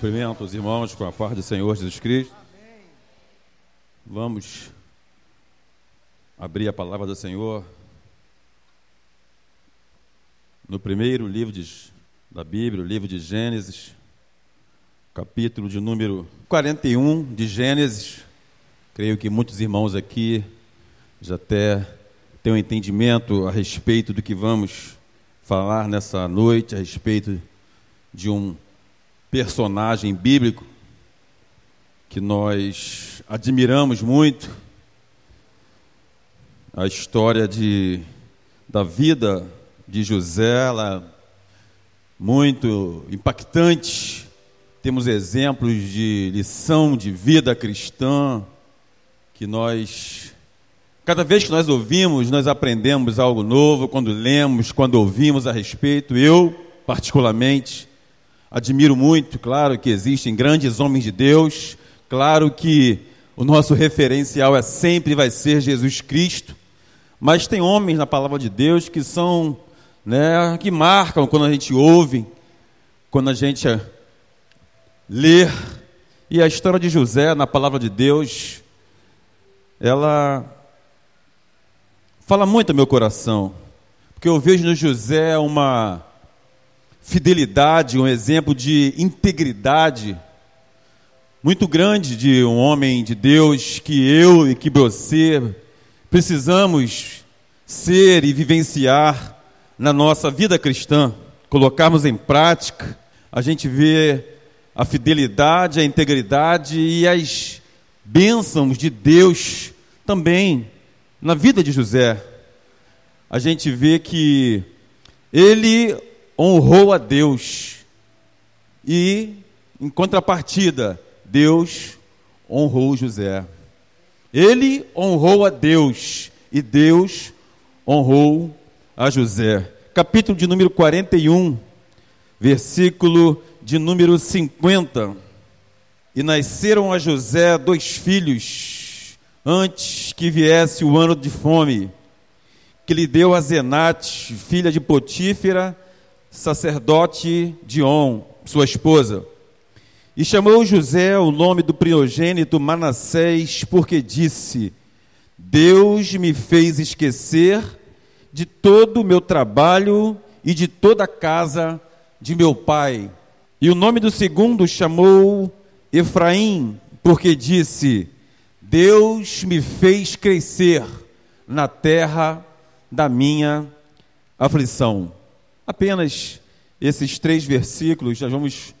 Cumprimento os irmãos com a paz do Senhor Jesus Cristo. Vamos abrir a palavra do Senhor no primeiro livro de, da Bíblia, o livro de Gênesis, capítulo de número 41 de Gênesis. Creio que muitos irmãos aqui já até têm um entendimento a respeito do que vamos falar nessa noite, a respeito de um personagem bíblico que nós admiramos muito, a história de, da vida de José, ela muito impactante. Temos exemplos de lição de vida cristã que nós cada vez que nós ouvimos, nós aprendemos algo novo, quando lemos, quando ouvimos a respeito. Eu, particularmente, Admiro muito, claro que existem grandes homens de Deus, claro que o nosso referencial é sempre vai ser Jesus Cristo, mas tem homens na palavra de Deus que são, né, que marcam quando a gente ouve, quando a gente lê. E a história de José na palavra de Deus, ela fala muito ao meu coração, porque eu vejo no José uma fidelidade, um exemplo de integridade muito grande de um homem de Deus que eu e que você precisamos ser e vivenciar na nossa vida cristã, colocarmos em prática. A gente vê a fidelidade, a integridade e as bênçãos de Deus também na vida de José. A gente vê que ele honrou a Deus. E, em contrapartida, Deus honrou José. Ele honrou a Deus e Deus honrou a José. Capítulo de número 41, versículo de número 50. E nasceram a José dois filhos, antes que viesse o ano de fome, que lhe deu a Zenate, filha de Potífera, sacerdote Dion, sua esposa. E chamou José o nome do primogênito Manassés, porque disse: Deus me fez esquecer de todo o meu trabalho e de toda a casa de meu pai. E o nome do segundo chamou Efraim, porque disse: Deus me fez crescer na terra da minha aflição. Apenas esses três versículos, nós vamos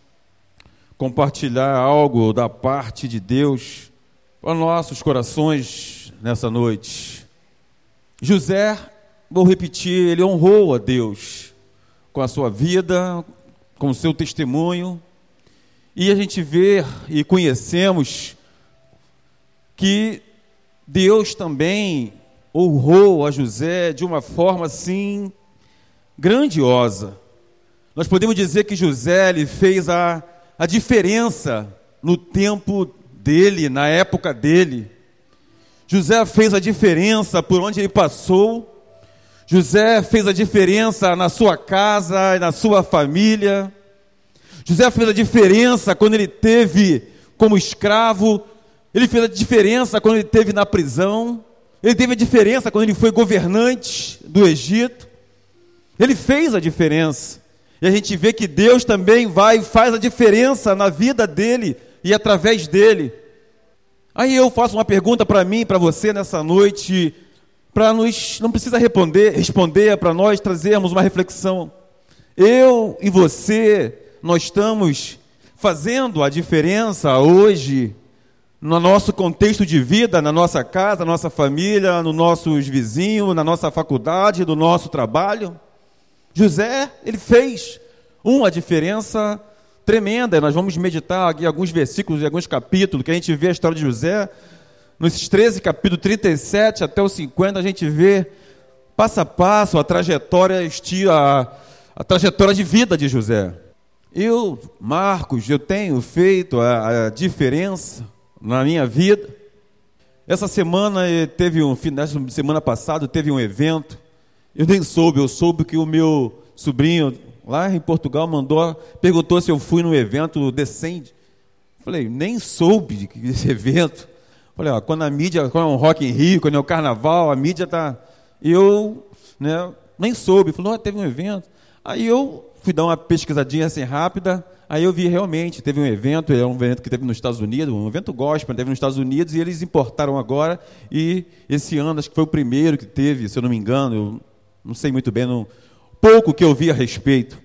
compartilhar algo da parte de Deus para nossos corações nessa noite. José, vou repetir, ele honrou a Deus com a sua vida, com o seu testemunho, e a gente vê e conhecemos que Deus também honrou a José de uma forma assim grandiosa. Nós podemos dizer que José ele fez a, a diferença no tempo dele, na época dele. José fez a diferença por onde ele passou. José fez a diferença na sua casa na sua família. José fez a diferença quando ele teve como escravo. Ele fez a diferença quando ele teve na prisão. Ele teve a diferença quando ele foi governante do Egito. Ele fez a diferença. E a gente vê que Deus também vai e faz a diferença na vida dele e através dele. Aí eu faço uma pergunta para mim, para você nessa noite, para nos não precisa responder, responder é para nós trazermos uma reflexão. Eu e você, nós estamos fazendo a diferença hoje no nosso contexto de vida, na nossa casa, na nossa família, nos nossos vizinhos, na nossa faculdade, no nosso trabalho. José, ele fez uma diferença tremenda. Nós vamos meditar aqui alguns versículos e alguns capítulos que a gente vê a história de José. Nos 13, capítulo 37 até o 50, a gente vê passo a passo a trajetória, a, a trajetória de vida de José. Eu, Marcos, eu tenho feito a, a diferença na minha vida. Essa semana eh, teve um, semana passada teve um evento eu nem soube, eu soube que o meu sobrinho, lá em Portugal, mandou, perguntou se eu fui no evento Descende. Falei, nem soube desse evento. Falei, ó, quando a mídia, quando é um Rock em Rio, quando é o um carnaval, a mídia tá. Eu, né, nem soube. Falou, teve um evento. Aí eu fui dar uma pesquisadinha assim rápida. Aí eu vi realmente, teve um evento, é um evento que teve nos Estados Unidos, um evento gospel, teve nos Estados Unidos, e eles importaram agora, e esse ano acho que foi o primeiro que teve, se eu não me engano, eu não sei muito bem, não, pouco que eu vi a respeito.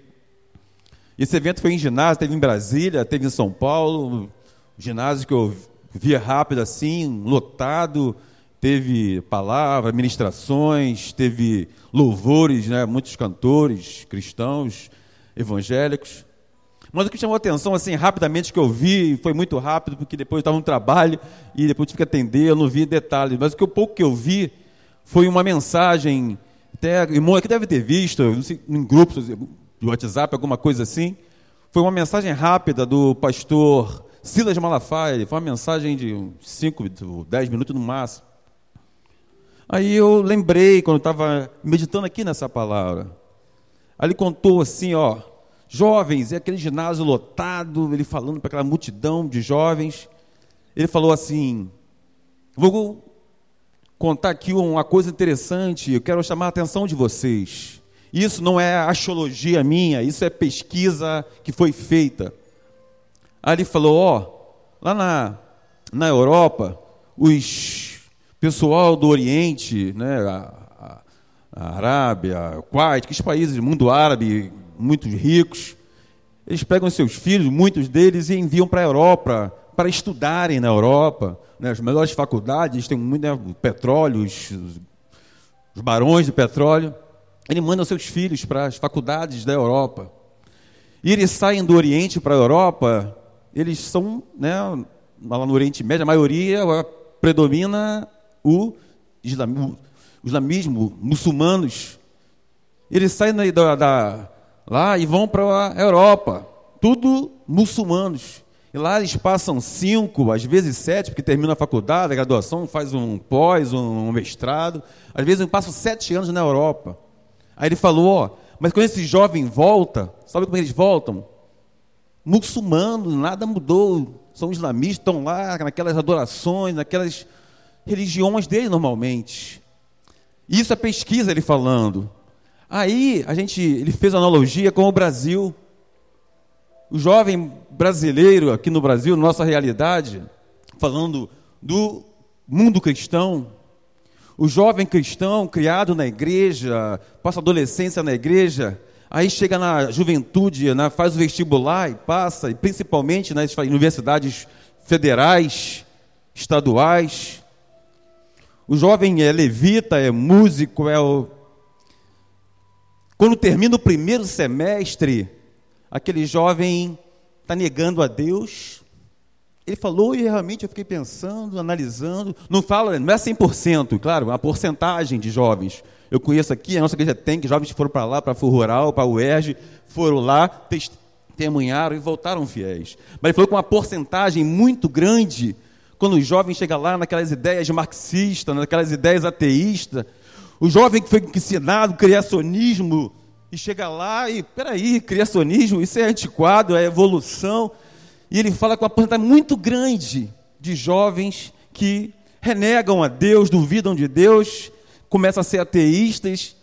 Esse evento foi em ginásio, teve em Brasília, teve em São Paulo, ginásio que eu via rápido assim, lotado, teve palavra, ministrações, teve louvores, né, muitos cantores cristãos, evangélicos. Mas o que chamou a atenção, assim, rapidamente que eu vi, foi muito rápido, porque depois eu estava no trabalho e depois tive que atender, eu não vi detalhes. Mas o, que, o pouco que eu vi foi uma mensagem, até irmão aqui deve ter visto, em grupos de WhatsApp, alguma coisa assim. Foi uma mensagem rápida do pastor Silas Malafaia, foi uma mensagem de 5, 10 minutos no máximo. Aí eu lembrei, quando estava meditando aqui nessa palavra, aí ele contou assim, ó, jovens, e aquele ginásio lotado, ele falando para aquela multidão de jovens. Ele falou assim: Vou contar aqui uma coisa interessante, eu quero chamar a atenção de vocês. Isso não é axiologia minha, isso é pesquisa que foi feita. Ele falou: Ó, lá na, na Europa, os pessoal do Oriente, né, a, a, Arábia, Kuwait, que países do mundo árabe, muito ricos, eles pegam seus filhos, muitos deles, e enviam para a Europa, para estudarem na Europa. Né, as melhores faculdades, têm muito né, petróleo, os, os barões de petróleo. Ele manda seus filhos para as faculdades da Europa. E eles saem do Oriente para a Europa, eles são, né, lá no Oriente Médio, a maioria predomina o islamismo, islamismo muçulmanos. Eles saem da, da, lá e vão para a Europa, tudo muçulmanos. E lá eles passam cinco, às vezes sete, porque termina a faculdade, a graduação, faz um pós, um mestrado. Às vezes passam sete anos na Europa. Aí ele falou, ó, mas quando esse jovem volta, sabe como eles voltam? Muçulmanos, nada mudou. São islamistas, estão lá naquelas adorações, naquelas religiões dele normalmente. Isso é pesquisa ele falando. Aí a gente, ele fez analogia com o Brasil. O jovem brasileiro aqui no Brasil, nossa realidade, falando do mundo cristão, o jovem cristão criado na igreja, passa adolescência na igreja, aí chega na juventude, né, faz o vestibular e passa, e principalmente nas universidades federais, estaduais. O jovem é levita, é músico, é o quando termina o primeiro semestre, aquele jovem está negando a Deus. Ele falou e realmente eu fiquei pensando, analisando. Não fala, não é 100%, claro, uma porcentagem de jovens. Eu conheço aqui, a nossa igreja tem, que jovens foram para lá, para a Rural, para o UERJ, foram lá, testemunharam e voltaram fiéis. Mas ele falou com uma porcentagem muito grande, quando o jovem chega lá naquelas ideias marxistas, naquelas ideias ateístas, o jovem que foi ensinado criacionismo e chega lá e, peraí, criacionismo, isso é antiquado, é evolução. E ele fala com uma porcentagem muito grande de jovens que renegam a Deus, duvidam de Deus, começam a ser ateístas.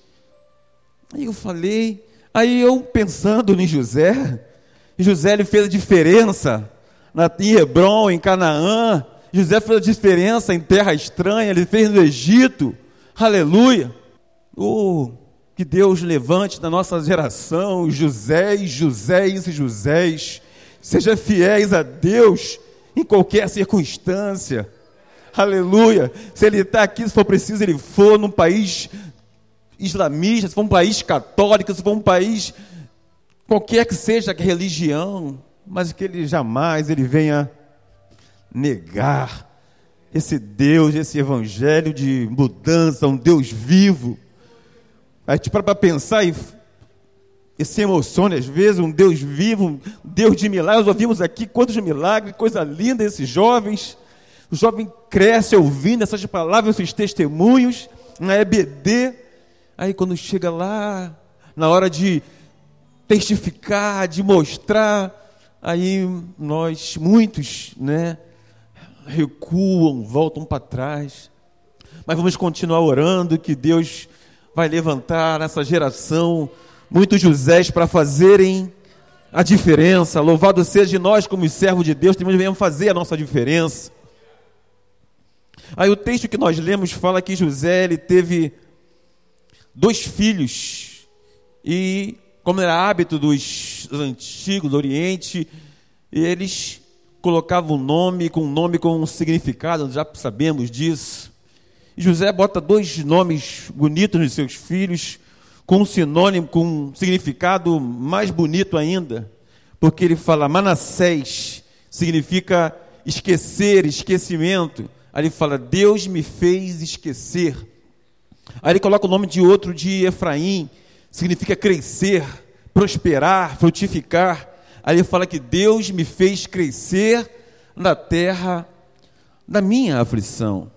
Aí eu falei, aí eu pensando em José, José ele fez a diferença na, em Hebron, em Canaã, José fez a diferença em terra estranha, ele fez no Egito. Aleluia! Oh, que Deus levante na nossa geração José, Joséis e Joséis. Seja fiéis a Deus em qualquer circunstância. Aleluia! Se ele está aqui, se for preciso, ele for num país islamista, se for um país católico, se for um país qualquer que seja a religião, mas que ele jamais ele venha negar esse Deus, esse evangelho de mudança, um Deus vivo. A gente para para pensar e, se emociona às vezes, um Deus vivo, um Deus de milagres. Ouvimos aqui quantos milagres, coisa linda esses jovens. O jovem cresce ouvindo essas palavras, esses testemunhos, na EBD. Aí quando chega lá, na hora de testificar, de mostrar, aí nós, muitos, né, recuam, voltam para trás. Mas vamos continuar orando que Deus vai levantar nessa geração muitos Josés para fazerem a diferença. Louvado seja nós, como servos de Deus, também venhamos fazer a nossa diferença. Aí o texto que nós lemos fala que José ele teve dois filhos e como era hábito dos antigos do Oriente, eles colocavam um nome com um nome com um significado, já sabemos disso. José bota dois nomes bonitos nos seus filhos, com um sinônimo, com um significado mais bonito ainda, porque ele fala Manassés, significa esquecer, esquecimento. Aí ele fala, Deus me fez esquecer. Aí ele coloca o nome de outro de Efraim, significa crescer, prosperar, frutificar. Aí ele fala que Deus me fez crescer na terra da minha aflição.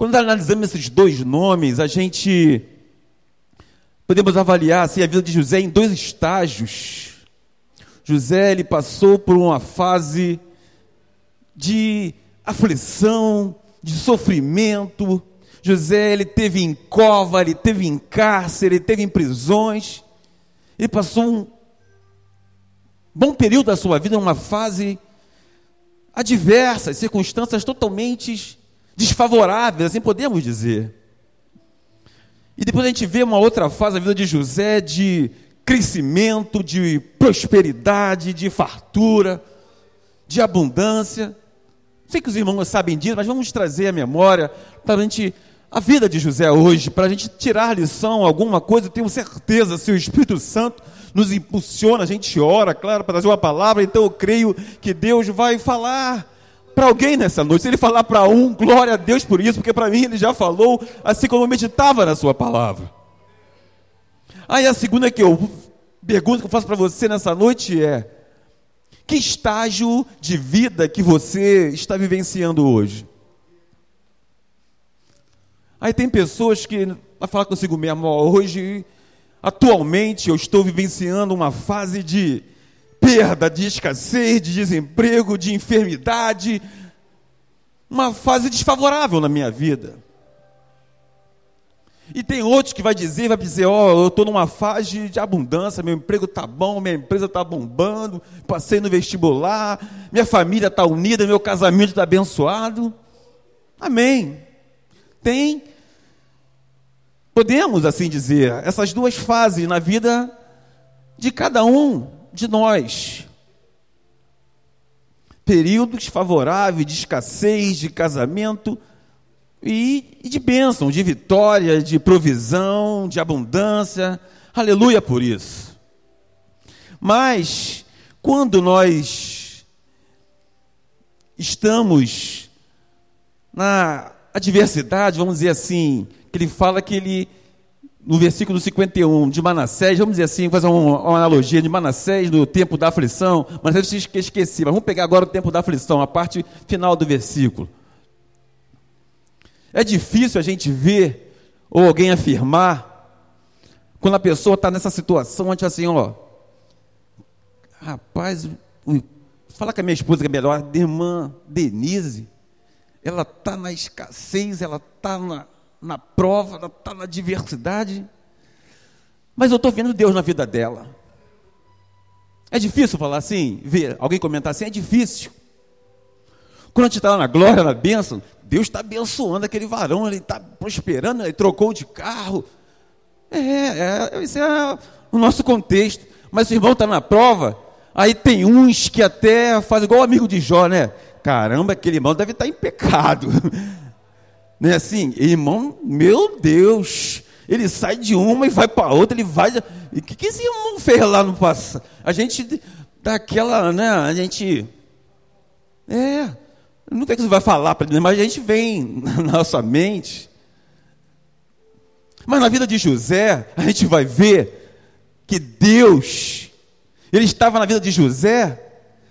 Quando analisamos esses dois nomes, a gente podemos avaliar assim, a vida de José em dois estágios. José ele passou por uma fase de aflição, de sofrimento. José ele teve em cova, ele teve em cárcere, ele teve em prisões. Ele passou um bom período da sua vida numa fase adversa, circunstâncias totalmente desfavoráveis, assim podemos dizer. E depois a gente vê uma outra fase da vida de José de crescimento, de prosperidade, de fartura, de abundância. Sei que os irmãos sabem disso, mas vamos trazer a memória para a gente a vida de José hoje, para a gente tirar lição, alguma coisa, eu tenho certeza, se o Espírito Santo nos impulsiona, a gente ora, claro, para trazer uma palavra, então eu creio que Deus vai falar para alguém nessa noite. Se ele falar para um, glória a Deus por isso, porque para mim ele já falou, assim como eu meditava na sua palavra. Aí a segunda que eu pergunto que eu faço para você nessa noite é: que estágio de vida que você está vivenciando hoje? Aí tem pessoas que vai falar consigo mesmo, hoje, atualmente eu estou vivenciando uma fase de perda, de escassez, de desemprego, de enfermidade, uma fase desfavorável na minha vida. E tem outros que vai dizer, vai dizer, ó, oh, eu estou numa fase de abundância, meu emprego está bom, minha empresa está bombando, passei no vestibular, minha família está unida, meu casamento está abençoado. Amém. Tem, podemos assim dizer, essas duas fases na vida de cada um de nós. Períodos favoráveis de escassez, de casamento e, e de bênção, de vitória, de provisão, de abundância. Aleluia por isso. Mas, quando nós estamos na adversidade, vamos dizer assim, que ele fala que ele no versículo 51 de Manassés, vamos dizer assim, fazer uma, uma, analogia de Manassés no tempo da aflição, Manassés eu esqueci, mas vamos pegar agora o tempo da aflição, a parte final do versículo. É difícil a gente ver ou alguém afirmar quando a pessoa está nessa situação, gente assim, ó, rapaz, fala com a minha esposa que é melhor, irmã Denise, ela está na escassez, ela está na na prova, está na diversidade. Mas eu estou vendo Deus na vida dela. É difícil falar assim, ver alguém comentar assim, é difícil. Quando a gente está na glória, na bênção, Deus está abençoando aquele varão, ele está prosperando, ele trocou de carro. É, é, esse é o nosso contexto. Mas o irmão está na prova, aí tem uns que até fazem igual o amigo de Jó, né? Caramba, aquele irmão deve estar tá em pecado. Né, assim, irmão, meu Deus, ele sai de uma e vai para outra, ele vai. O que, que esse irmão fez lá no passado? A gente dá aquela, né? A gente. É, não o que você vai falar para ele, mas a gente vem na nossa mente. Mas na vida de José, a gente vai ver que Deus, ele estava na vida de José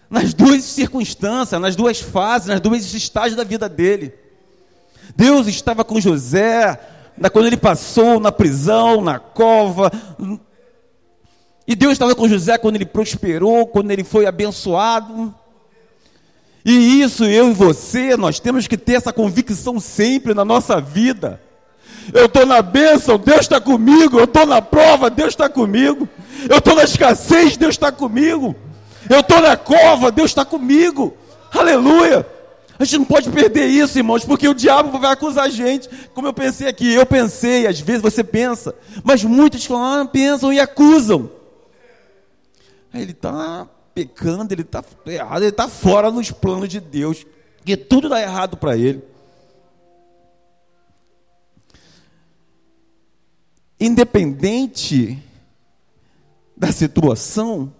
nas duas circunstâncias, nas duas fases, nas duas estágios da vida dele. Deus estava com José quando ele passou na prisão, na cova. E Deus estava com José quando ele prosperou, quando ele foi abençoado. E isso eu e você, nós temos que ter essa convicção sempre na nossa vida. Eu estou na bênção, Deus está comigo. Eu estou na prova, Deus está comigo. Eu estou na escassez, Deus está comigo. Eu estou na cova, Deus está comigo. Aleluia. A gente não pode perder isso, irmãos, porque o diabo vai acusar a gente. Como eu pensei aqui, eu pensei, às vezes você pensa, mas muitos falam, ah, pensam e acusam. Aí ele está pecando, ele está errado, ele está fora dos planos de Deus, porque tudo dá errado para ele. Independente da situação,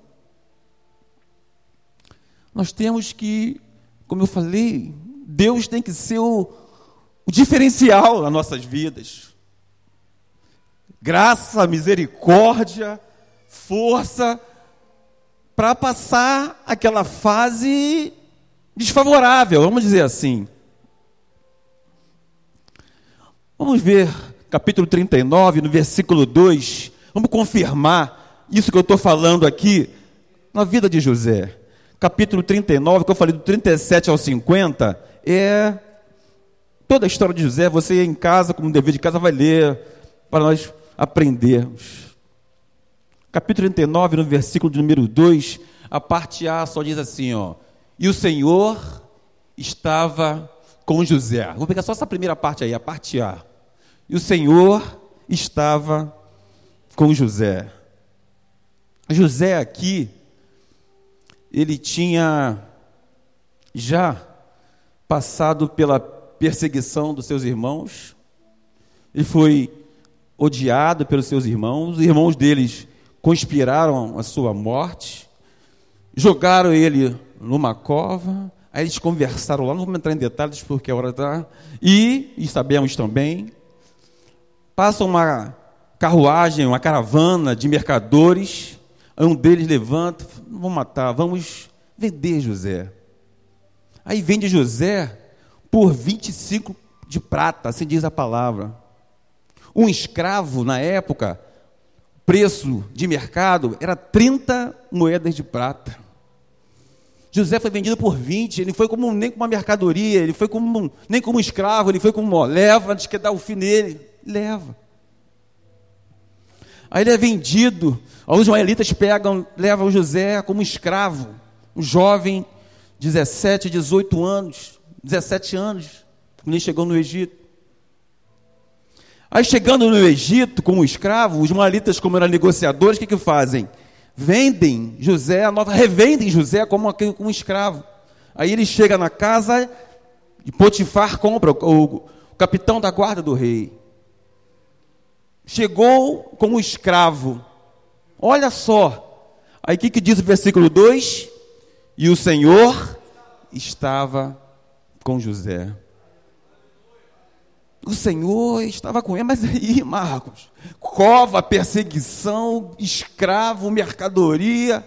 nós temos que, como eu falei, Deus tem que ser o, o diferencial nas nossas vidas. Graça, misericórdia, força, para passar aquela fase desfavorável, vamos dizer assim. Vamos ver capítulo 39, no versículo 2. Vamos confirmar isso que eu estou falando aqui na vida de José. Capítulo 39, que eu falei do 37 ao 50, é toda a história de José. Você em casa, como dever de casa, vai ler para nós aprendermos capítulo 39, no versículo de número 2, a parte A só diz assim, ó, e o Senhor estava com José. Vou pegar só essa primeira parte aí, a parte A. E o Senhor estava com José. José aqui, ele tinha já passado pela perseguição dos seus irmãos, ele foi odiado pelos seus irmãos, os irmãos deles conspiraram a sua morte, jogaram ele numa cova, aí eles conversaram lá, não vamos entrar em detalhes porque a hora está, e, e sabemos também, passa uma carruagem, uma caravana de mercadores, um deles levanta, vamos matar, vamos vender José. Aí vende José por 25 de prata, assim diz a palavra. Um escravo, na época, preço de mercado era 30 moedas de prata. José foi vendido por 20, ele foi como nem como uma mercadoria, ele foi como nem como escravo, ele foi como ó, leva, antes que dar o fim nele, leva. Aí ele é vendido, os israelitas pegam, levam José como escravo, um jovem, 17, 18 anos, 17 anos, quando ele chegou no Egito. Aí chegando no Egito como escravo, os malitas, como eram negociadores, o que, que fazem? Vendem José, revendem José como, como escravo. Aí ele chega na casa e Potifar compra, o, o capitão da guarda do rei. Chegou como escravo. Olha só. Aí o que, que diz o versículo 2? E o Senhor estava com José. O Senhor estava com ele, mas aí, Marcos, cova, perseguição, escravo, mercadoria.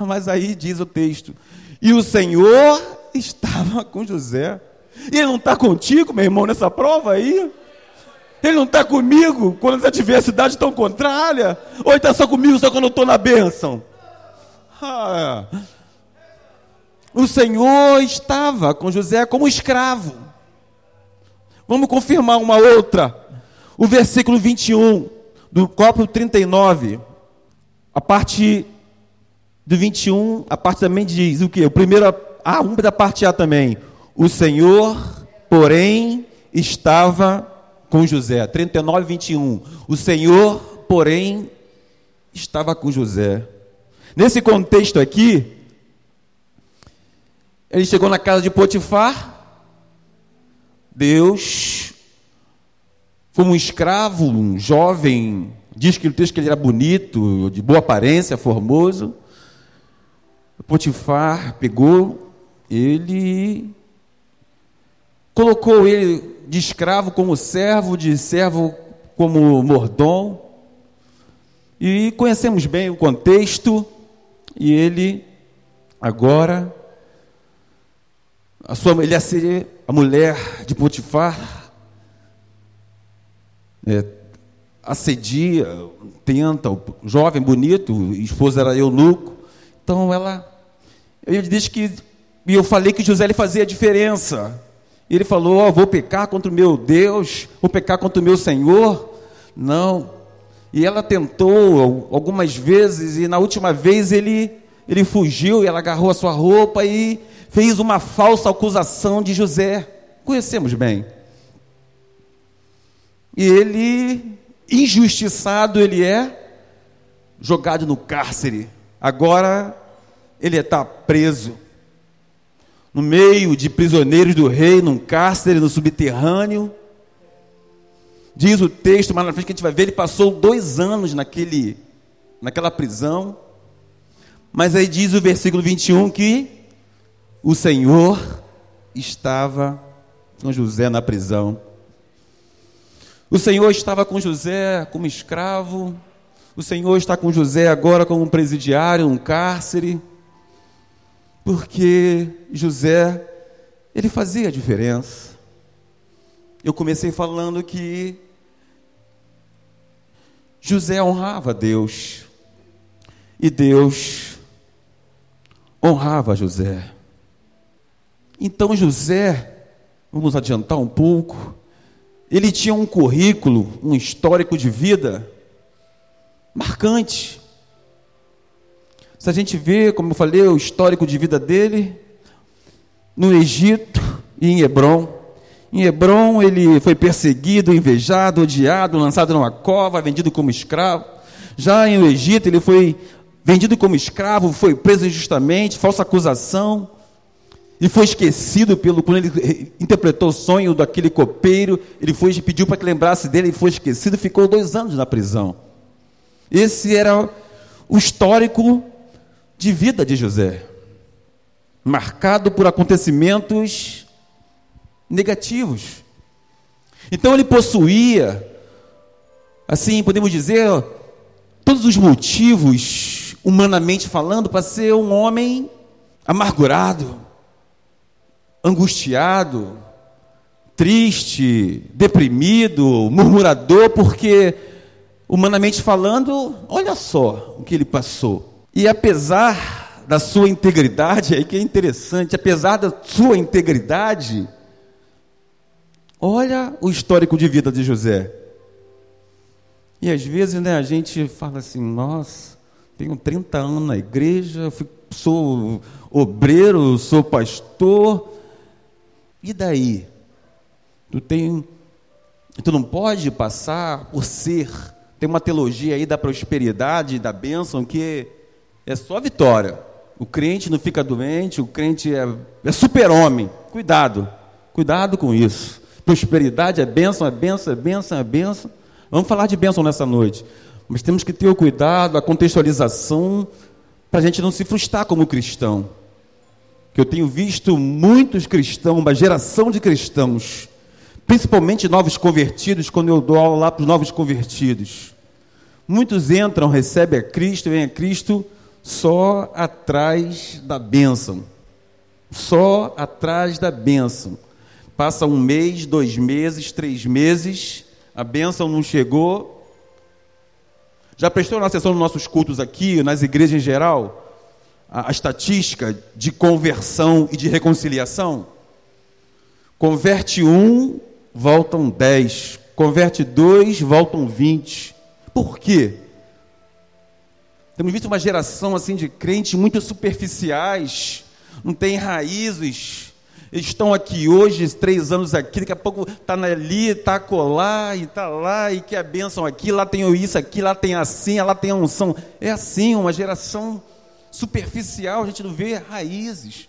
Mas aí diz o texto: e o Senhor estava com José. E ele não está contigo, meu irmão, nessa prova aí? Ele não está comigo quando as adversidades estão contrárias? Ou ele está só comigo só quando eu estou na bênção? Ah, o Senhor estava com José como escravo. Vamos confirmar uma outra. O versículo 21 do copo 39. A parte do 21, a parte também diz o que? O primeiro, ah, um da parte A também. O Senhor, porém, estava com José. 39, 21. O Senhor, porém, estava com José. Nesse contexto aqui, ele chegou na casa de Potifar, Deus, como um escravo, um jovem, diz que o texto que ele era bonito, de boa aparência, formoso. Potifar pegou ele, colocou ele de escravo como servo, de servo como mordom. E conhecemos bem o contexto, e ele agora a sua, ele ia ser a mulher de Potifar. É, assedia, tenta, o jovem bonito, esposa era eunuco. Então ela, ele disse que, e eu falei que José ele fazia a diferença. E ele falou: oh, vou pecar contra o meu Deus, vou pecar contra o meu Senhor. Não. E ela tentou algumas vezes, e na última vez ele, ele fugiu, e ela agarrou a sua roupa e fez uma falsa acusação de José. Conhecemos bem. E ele, injustiçado ele é, jogado no cárcere. Agora ele está preso no meio de prisioneiros do rei, num cárcere, no subterrâneo. Diz o texto, mas na frente que a gente vai ver, ele passou dois anos naquele, naquela prisão. Mas aí diz o versículo 21 que o Senhor estava com José na prisão. O Senhor estava com José como escravo. O Senhor está com José agora como um presidiário, um cárcere porque José, ele fazia a diferença. Eu comecei falando que José honrava Deus e Deus honrava José. Então José, vamos adiantar um pouco, ele tinha um currículo, um histórico de vida marcante. Se a gente vê, como eu falei, o histórico de vida dele, no Egito e em Hebron. Em Hebron ele foi perseguido, invejado, odiado, lançado numa cova, vendido como escravo. Já em Egito ele foi vendido como escravo, foi preso injustamente, falsa acusação, e foi esquecido pelo quando ele interpretou o sonho daquele copeiro, ele foi pediu para que lembrasse dele, ele foi esquecido, ficou dois anos na prisão. Esse era o histórico de vida de José, marcado por acontecimentos negativos. Então ele possuía, assim podemos dizer, todos os motivos, humanamente falando, para ser um homem amargurado, angustiado, triste, deprimido, murmurador, porque, humanamente falando, olha só o que ele passou. E apesar da sua integridade, aí que é interessante, apesar da sua integridade, olha o histórico de vida de José. E às vezes né, a gente fala assim, nossa, tenho 30 anos na igreja, sou obreiro, sou pastor, e daí? Tu tem, tu não pode passar por ser. Tem uma teologia aí da prosperidade, da bênção que é só vitória. O crente não fica doente, o crente é, é super-homem. Cuidado, cuidado com isso. Prosperidade é bênção, é bênção, é bênção, é bênção. Vamos falar de bênção nessa noite. Mas temos que ter o cuidado, a contextualização, para a gente não se frustrar como cristão. Que eu tenho visto muitos cristãos, uma geração de cristãos, principalmente novos convertidos, quando eu dou aula lá para os novos convertidos. Muitos entram, recebem a Cristo, vêm a Cristo, só atrás da bênção. Só atrás da bênção. Passa um mês, dois meses, três meses, a bênção não chegou. Já prestou na sessão dos nossos cultos aqui, nas igrejas em geral, a, a estatística de conversão e de reconciliação? Converte um, voltam dez. Converte dois, voltam vinte. Por quê? Temos visto uma geração assim de crentes muito superficiais, não tem raízes. Eles estão aqui hoje, três anos aqui, daqui a pouco está ali, está colar, e está lá, e que a bênção aqui, lá tem isso aqui, lá tem assim, lá tem a unção. É assim, uma geração superficial, a gente não vê raízes.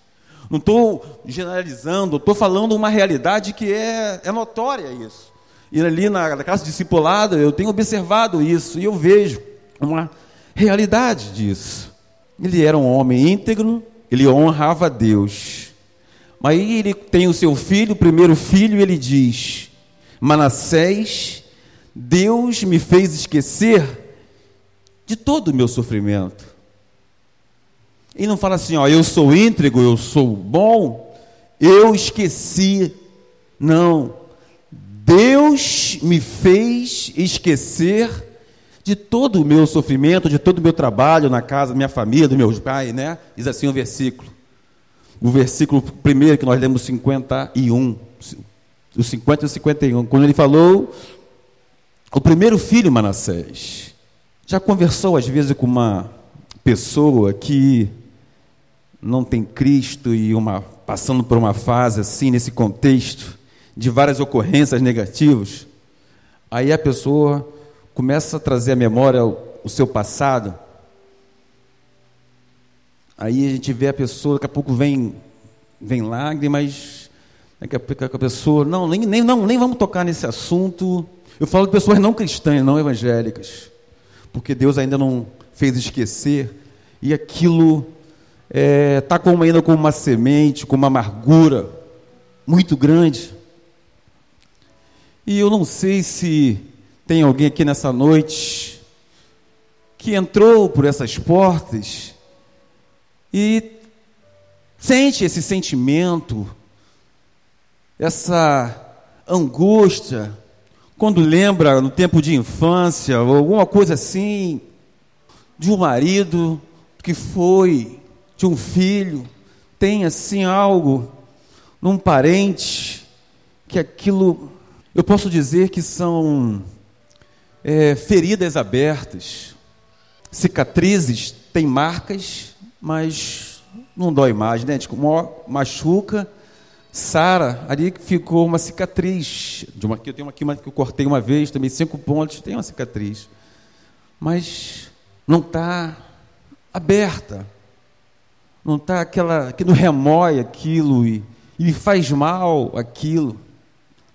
Não estou generalizando, estou falando uma realidade que é, é notória isso. E ali na, na casa discipulada, eu tenho observado isso, e eu vejo uma realidade disso. Ele era um homem íntegro, ele honrava a Deus. Mas aí ele tem o seu filho, o primeiro filho, ele diz: Manassés, Deus me fez esquecer de todo o meu sofrimento. E não fala assim, ó, eu sou íntegro, eu sou bom, eu esqueci. Não. Deus me fez esquecer de todo o meu sofrimento, de todo o meu trabalho na casa da minha família, dos meus pais, né? Diz assim o versículo. O versículo primeiro que nós lemos 51, o 50 e o 51, quando ele falou o primeiro filho Manassés. Já conversou às vezes com uma pessoa que não tem Cristo e uma passando por uma fase assim nesse contexto de várias ocorrências negativas, aí a pessoa começa a trazer à memória o, o seu passado. Aí a gente vê a pessoa, daqui a pouco vem, vem lágrimas, daqui a pouco a pessoa, não nem, nem, não, nem vamos tocar nesse assunto. Eu falo de pessoas não cristãs, não evangélicas, porque Deus ainda não fez esquecer, e aquilo está é, tá como ainda como uma semente, com uma amargura muito grande. E eu não sei se tem alguém aqui nessa noite que entrou por essas portas e sente esse sentimento, essa angústia, quando lembra no tempo de infância ou alguma coisa assim, de um marido que foi, de um filho, tem assim algo num parente que aquilo eu posso dizer que são é, feridas abertas, cicatrizes, tem marcas, mas não dói mais, né? Tipo, machuca, sara, ali ficou uma cicatriz. De uma, eu tenho aqui uma que eu cortei uma vez, também cinco pontos, tem uma cicatriz. Mas não está aberta. Não está aquela que não remói aquilo e, e faz mal aquilo.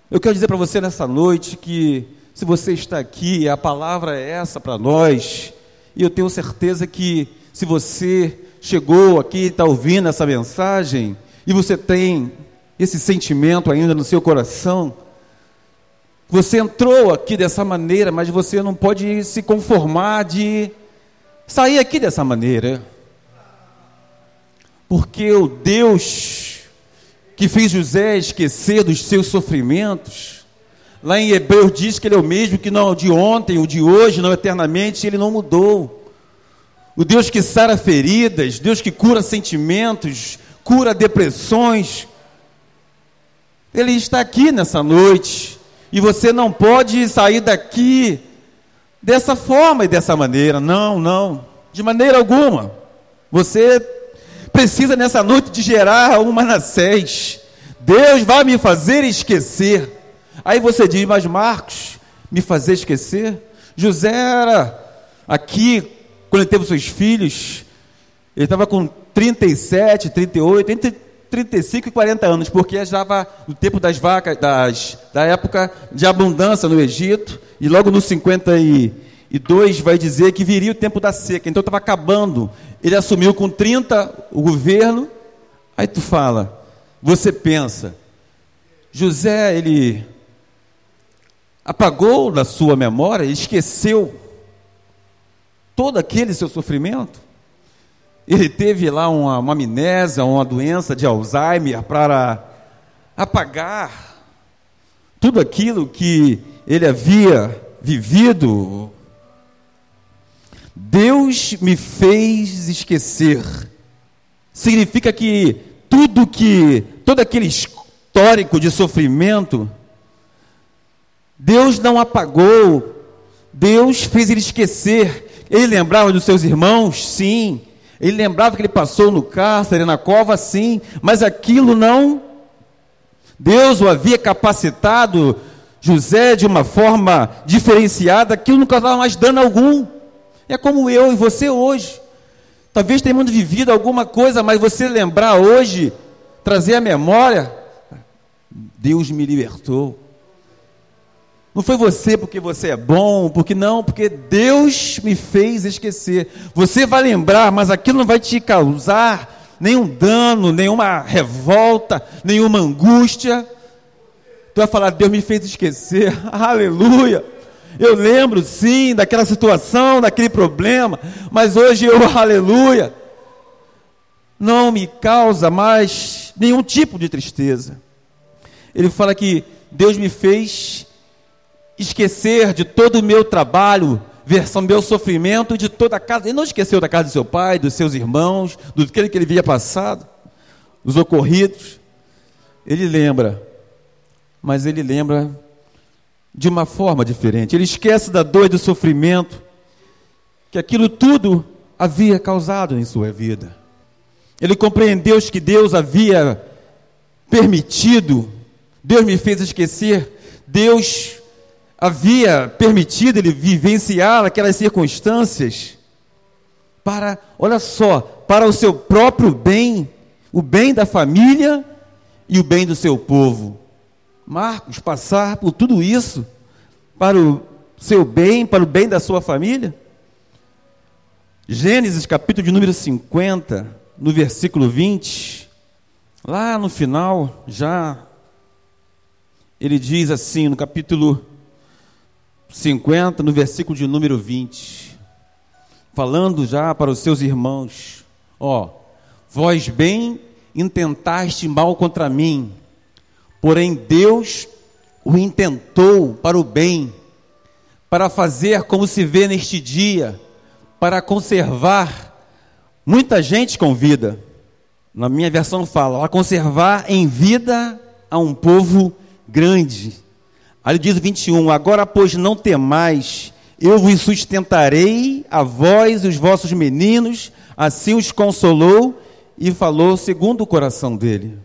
Eu quero dizer para você nessa noite que, se você está aqui, a palavra é essa para nós, e eu tenho certeza que, se você chegou aqui está ouvindo essa mensagem, e você tem esse sentimento ainda no seu coração, você entrou aqui dessa maneira, mas você não pode se conformar de sair aqui dessa maneira. Porque o Deus que fez José esquecer dos seus sofrimentos. Lá em Hebreus diz que ele é o mesmo que não de ontem, o de hoje, não eternamente, ele não mudou. O Deus que sara feridas, Deus que cura sentimentos, cura depressões. Ele está aqui nessa noite e você não pode sair daqui dessa forma e dessa maneira. Não, não, de maneira alguma. Você precisa nessa noite de gerar um Manassés. Deus vai me fazer esquecer. Aí você diz, mas Marcos, me fazer esquecer? José era aqui, quando ele teve seus filhos, ele estava com 37, 38, entre 35 e 40 anos, porque já estava no tempo das vacas, das, da época de abundância no Egito, e logo no 50 e e 2 vai dizer que viria o tempo da seca. Então estava acabando. Ele assumiu com 30 o governo. Aí tu fala, você pensa, José, ele apagou da sua memória, esqueceu todo aquele seu sofrimento. Ele teve lá uma, uma amnésia, uma doença de Alzheimer para apagar tudo aquilo que ele havia vivido, Deus me fez esquecer. Significa que tudo que, todo aquele histórico de sofrimento, Deus não apagou, Deus fez ele esquecer. Ele lembrava dos seus irmãos? Sim. Ele lembrava que ele passou no cárcere, na cova? Sim. Mas aquilo não. Deus o havia capacitado, José, de uma forma diferenciada, aquilo não causava mais dano algum. É como eu e você hoje. Talvez tenhamos vivido alguma coisa, mas você lembrar hoje, trazer a memória, Deus me libertou. Não foi você porque você é bom, porque não, porque Deus me fez esquecer. Você vai lembrar, mas aquilo não vai te causar nenhum dano, nenhuma revolta, nenhuma angústia. Tu vai falar, Deus me fez esquecer. Aleluia. Eu lembro sim daquela situação, daquele problema, mas hoje eu, aleluia, não me causa mais nenhum tipo de tristeza. Ele fala que Deus me fez esquecer de todo o meu trabalho, versão meu sofrimento de toda a casa. Ele não esqueceu da casa de seu pai, dos seus irmãos, do que ele havia passado, dos ocorridos. Ele lembra, mas ele lembra de uma forma diferente. Ele esquece da dor e do sofrimento que aquilo tudo havia causado em sua vida. Ele compreendeu que Deus havia permitido, Deus me fez esquecer, Deus havia permitido ele vivenciar aquelas circunstâncias para, olha só, para o seu próprio bem, o bem da família e o bem do seu povo. Marcos passar por tudo isso para o seu bem, para o bem da sua família? Gênesis capítulo de número 50, no versículo 20, lá no final, já, ele diz assim, no capítulo 50, no versículo de número 20, falando já para os seus irmãos: Ó, vós bem intentaste mal contra mim, porém Deus o intentou para o bem, para fazer como se vê neste dia, para conservar muita gente com vida. Na minha versão fala, a conservar em vida a um povo grande. Aí diz o 21: Agora, pois, não temais, eu vos sustentarei, a vós e os vossos meninos. Assim os consolou e falou segundo o coração dele.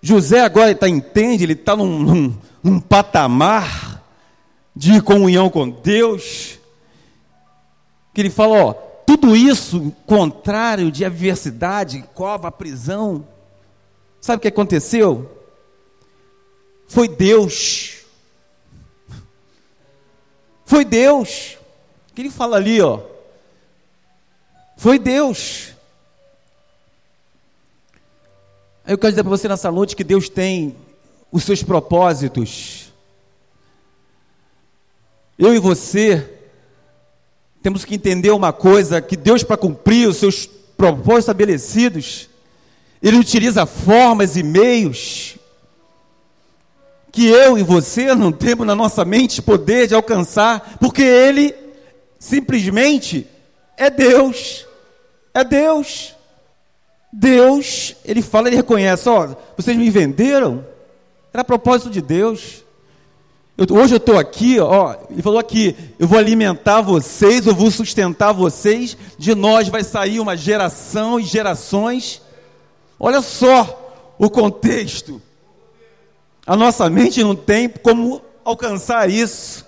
José agora tá, entende, ele está num, num, num patamar de comunhão com Deus, que ele fala: ó, tudo isso contrário de adversidade, cova, prisão. Sabe o que aconteceu? Foi Deus foi Deus. Que ele fala ali, ó. Foi Deus. Aí eu quero dizer para você nessa noite que Deus tem os seus propósitos. Eu e você temos que entender uma coisa: que Deus, para cumprir os seus propósitos estabelecidos, Ele utiliza formas e meios que eu e você não temos na nossa mente poder de alcançar, porque Ele simplesmente é Deus. É Deus. Deus, Ele fala, Ele reconhece: ó, vocês me venderam, era propósito de Deus. Eu, hoje eu estou aqui, ó, ele falou aqui, eu vou alimentar vocês, eu vou sustentar vocês, de nós vai sair uma geração e gerações. Olha só o contexto. A nossa mente não tem como alcançar isso.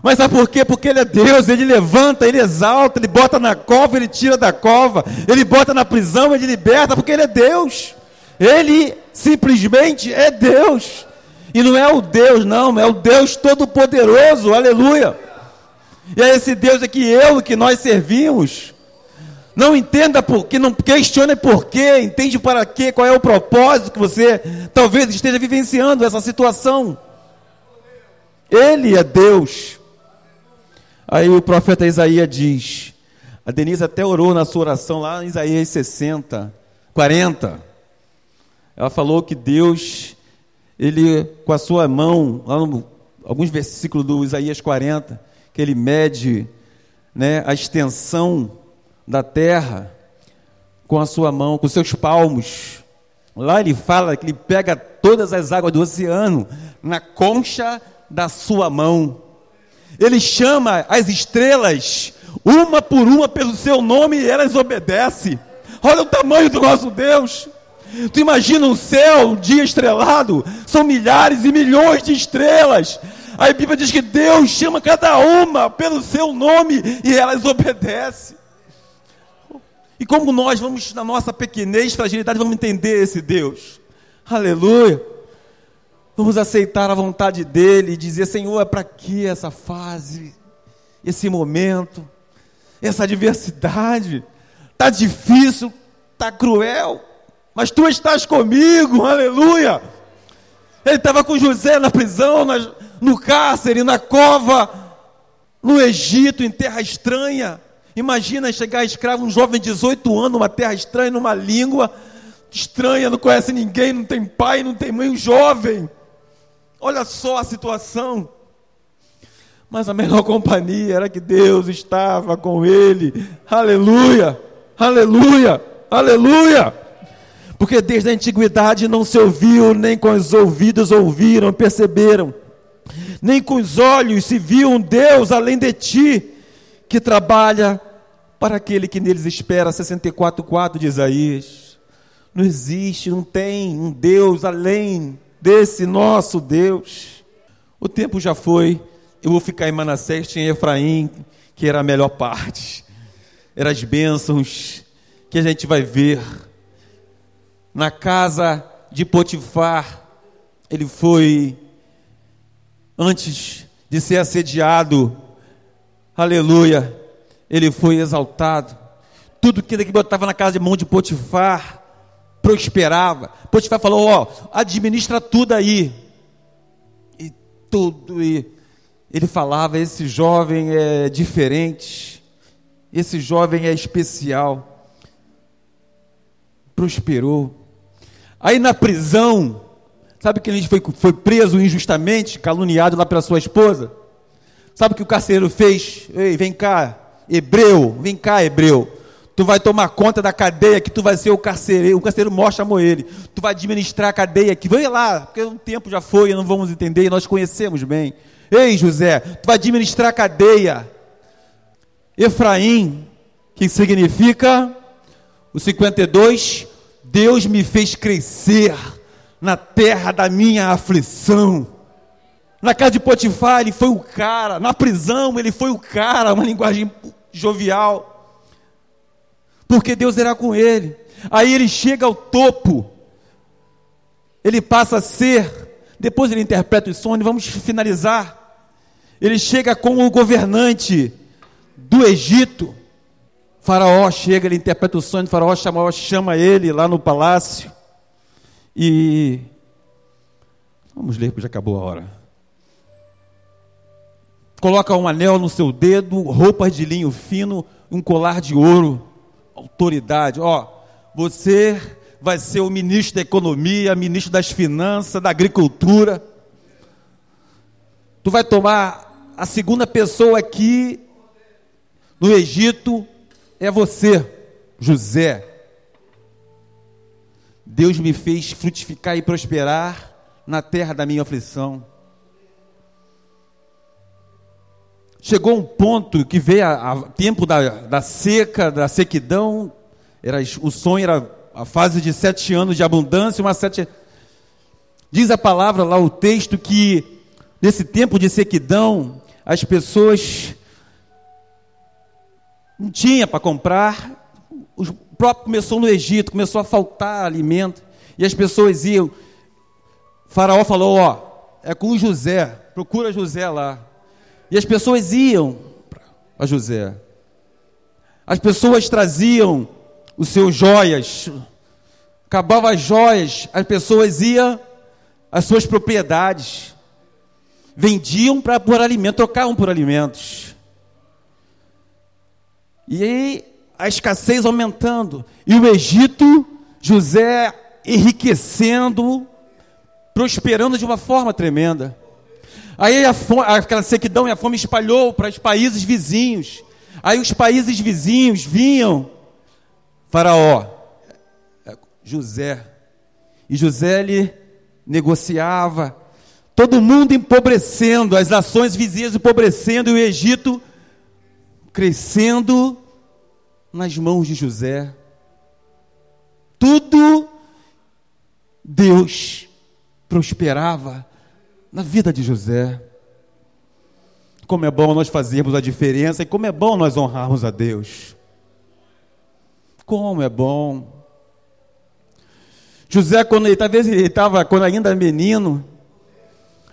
Mas sabe por quê? Porque Ele é Deus, Ele levanta, Ele exalta, Ele bota na cova, Ele tira da cova, Ele bota na prisão, Ele liberta, porque Ele é Deus. Ele simplesmente é Deus. E não é o Deus, não, é o Deus Todo-Poderoso, aleluia. E é esse Deus é que eu que nós servimos. Não entenda por que, não questione por quê, entende para quê, qual é o propósito que você talvez esteja vivenciando essa situação. Ele é Deus. Aí o profeta Isaías diz, a Denise até orou na sua oração lá em Isaías 60, 40. Ela falou que Deus, ele com a sua mão, lá no, alguns versículos do Isaías 40, que ele mede né, a extensão da terra com a sua mão, com seus palmos. Lá ele fala que ele pega todas as águas do oceano na concha da sua mão. Ele chama as estrelas, uma por uma, pelo seu nome e elas obedecem. Olha o tamanho do nosso Deus. Tu imagina um céu, um dia estrelado, são milhares e milhões de estrelas. A Bíblia diz que Deus chama cada uma pelo seu nome e elas obedecem. E como nós vamos, na nossa pequenez, fragilidade, vamos entender esse Deus? Aleluia! Vamos aceitar a vontade dEle e dizer: Senhor, é para que essa fase, esse momento, essa adversidade? Está difícil, está cruel, mas tu estás comigo, aleluia! Ele estava com José na prisão, no cárcere, na cova, no Egito, em terra estranha. Imagina chegar escravo, um jovem de 18 anos, numa terra estranha, numa língua estranha, não conhece ninguém, não tem pai, não tem mãe, um jovem. Olha só a situação. Mas a melhor companhia era que Deus estava com ele. Aleluia! Aleluia! Aleluia! Porque desde a antiguidade não se ouviu, nem com os ouvidos ouviram, perceberam, nem com os olhos se viu um Deus além de ti, que trabalha para aquele que neles espera. 64,4 de Isaías. Não existe, não tem um Deus além desse nosso Deus. O tempo já foi, eu vou ficar em Manassés, tinha Efraim, que era a melhor parte. Eram as bênçãos que a gente vai ver. Na casa de Potifar, ele foi, antes de ser assediado, aleluia, ele foi exaltado. Tudo que ele botava na casa de mão de Potifar, prosperava. Potifar falou: Ó, administra tudo aí. E tudo. E ele falava: Esse jovem é diferente. Esse jovem é especial. Prosperou. Aí na prisão, sabe que ele foi, foi preso injustamente, caluniado lá pela sua esposa? Sabe o que o carcereiro fez? Ei, vem cá, hebreu, vem cá, hebreu. Tu vai tomar conta da cadeia que tu vai ser o carcereiro. O carcereiro mostra chamou ele. Tu vai administrar a cadeia que vai lá, porque o tempo já foi, não vamos entender e nós conhecemos bem. Ei, José, tu vai administrar a cadeia. Efraim, que significa o 52, Deus me fez crescer na terra da minha aflição. Na casa de Potifar, ele foi o cara. Na prisão, ele foi o cara. Uma linguagem jovial porque Deus irá com ele. Aí ele chega ao topo, ele passa a ser, depois ele interpreta os sonhos, vamos finalizar. Ele chega como o governante do Egito. faraó chega, ele interpreta o sonho, faraó chama, chama ele lá no palácio. E vamos ler, porque já acabou a hora. Coloca um anel no seu dedo, roupas de linho fino, um colar de ouro autoridade. Ó, você vai ser o ministro da economia, ministro das finanças, da agricultura. Tu vai tomar a segunda pessoa aqui no Egito é você, José. Deus me fez frutificar e prosperar na terra da minha aflição. Chegou um ponto que veio a, a tempo da, da, seca, da sequidão, era, o sonho era a fase de sete anos de abundância, uma sete. Diz a palavra lá, o texto, que nesse tempo de sequidão, as pessoas não tinham para comprar, o próprio começou no Egito, começou a faltar alimento, e as pessoas iam. O faraó falou: Ó, é com José, procura José lá. E as pessoas iam a José. As pessoas traziam os seus joias. Acabava as joias, as pessoas iam às suas propriedades. Vendiam para por alimento, trocavam por alimentos. E aí a escassez aumentando. E o Egito, José enriquecendo, prosperando de uma forma tremenda. Aí a fome, aquela sequidão e a fome espalhou para os países vizinhos. Aí os países vizinhos vinham, Faraó, José, e José lhe negociava, todo mundo empobrecendo, as nações vizinhas empobrecendo, e o Egito crescendo nas mãos de José. Tudo Deus prosperava na vida de José. Como é bom nós fazermos a diferença e como é bom nós honrarmos a Deus. Como é bom. José, quando ele talvez ele estava quando ainda menino,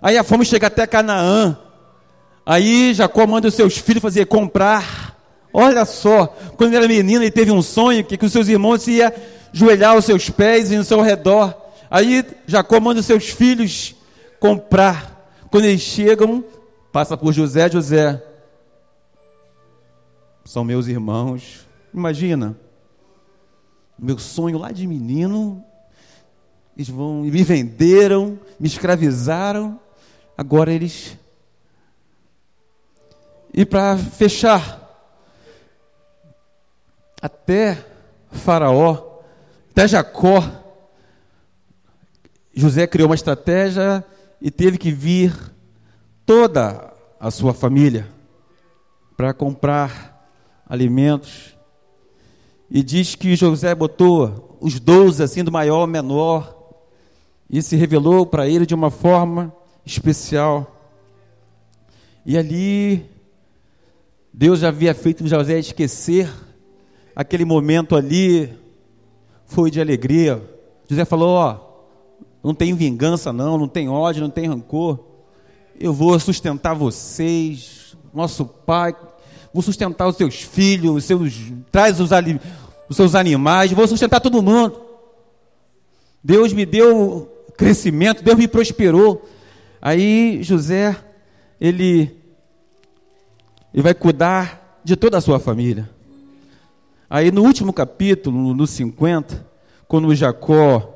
aí a fome chega até Canaã. Aí Jacó manda os seus filhos fazer comprar. Olha só, quando ele era menino, ele teve um sonho que, que os seus irmãos iam joelhar aos seus pés e no seu redor. Aí Jacó manda os seus filhos comprar. Quando eles chegam, passa por José, José. São meus irmãos. Imagina. Meu sonho lá de menino, eles vão me venderam, me escravizaram, agora eles. E para fechar, até Faraó, até Jacó, José criou uma estratégia e teve que vir toda a sua família para comprar alimentos. E diz que José botou os doze assim do maior ao menor e se revelou para ele de uma forma especial. E ali, Deus já havia feito José esquecer aquele momento ali, foi de alegria. José falou: Ó, não tem vingança, não, não tem ódio, não tem rancor. Eu vou sustentar vocês, nosso pai, vou sustentar os seus filhos, os seus, traz os, os seus animais, vou sustentar todo mundo. Deus me deu crescimento, Deus me prosperou. Aí José, ele, ele vai cuidar de toda a sua família. Aí no último capítulo, no 50, quando Jacó